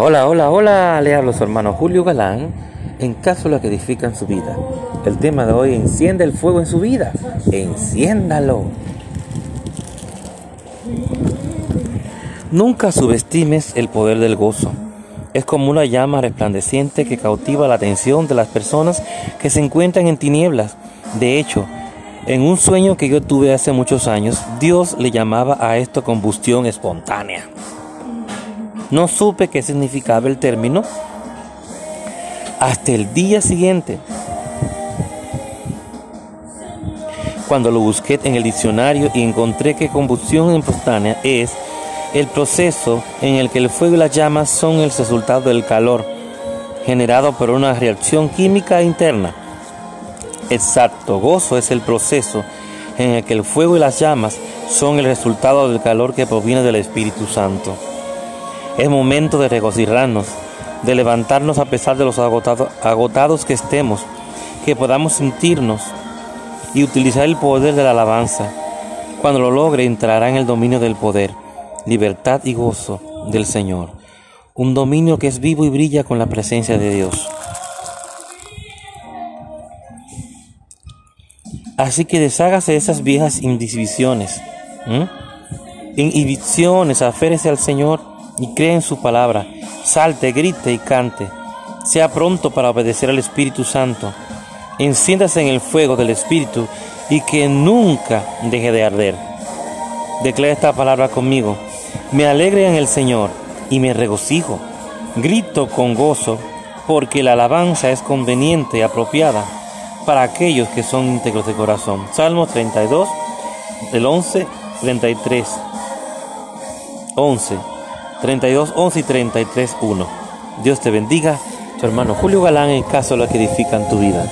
Hola, hola, hola, le hablo su hermano Julio Galán en caso la que edifican su vida. El tema de hoy, enciende el fuego en su vida, enciéndalo. Nunca subestimes el poder del gozo. Es como una llama resplandeciente que cautiva la atención de las personas que se encuentran en tinieblas. De hecho, en un sueño que yo tuve hace muchos años, Dios le llamaba a esto combustión espontánea. No supe qué significaba el término hasta el día siguiente, cuando lo busqué en el diccionario y encontré que combustión espontánea es el proceso en el que el fuego y las llamas son el resultado del calor generado por una reacción química interna. Exacto, gozo es el proceso en el que el fuego y las llamas son el resultado del calor que proviene del Espíritu Santo. Es momento de regocijarnos, de levantarnos a pesar de los agotados, que estemos, que podamos sentirnos y utilizar el poder de la alabanza. Cuando lo logre entrará en el dominio del poder, libertad y gozo del Señor. Un dominio que es vivo y brilla con la presencia de Dios. Así que deshágase de esas viejas indivisión,es inhibiciones, aférese al Señor y cree en su palabra. Salte, grite y cante. Sea pronto para obedecer al Espíritu Santo. Enciéndase en el fuego del Espíritu y que nunca deje de arder. Declara esta palabra conmigo. Me alegre en el Señor y me regocijo. Grito con gozo porque la alabanza es conveniente y apropiada para aquellos que son íntegros de corazón. Salmo 32, del 11, 33, 11. 32, 11 y 33, 1. Dios te bendiga, tu hermano Julio Galán, en caso de lo que edifican tu vida.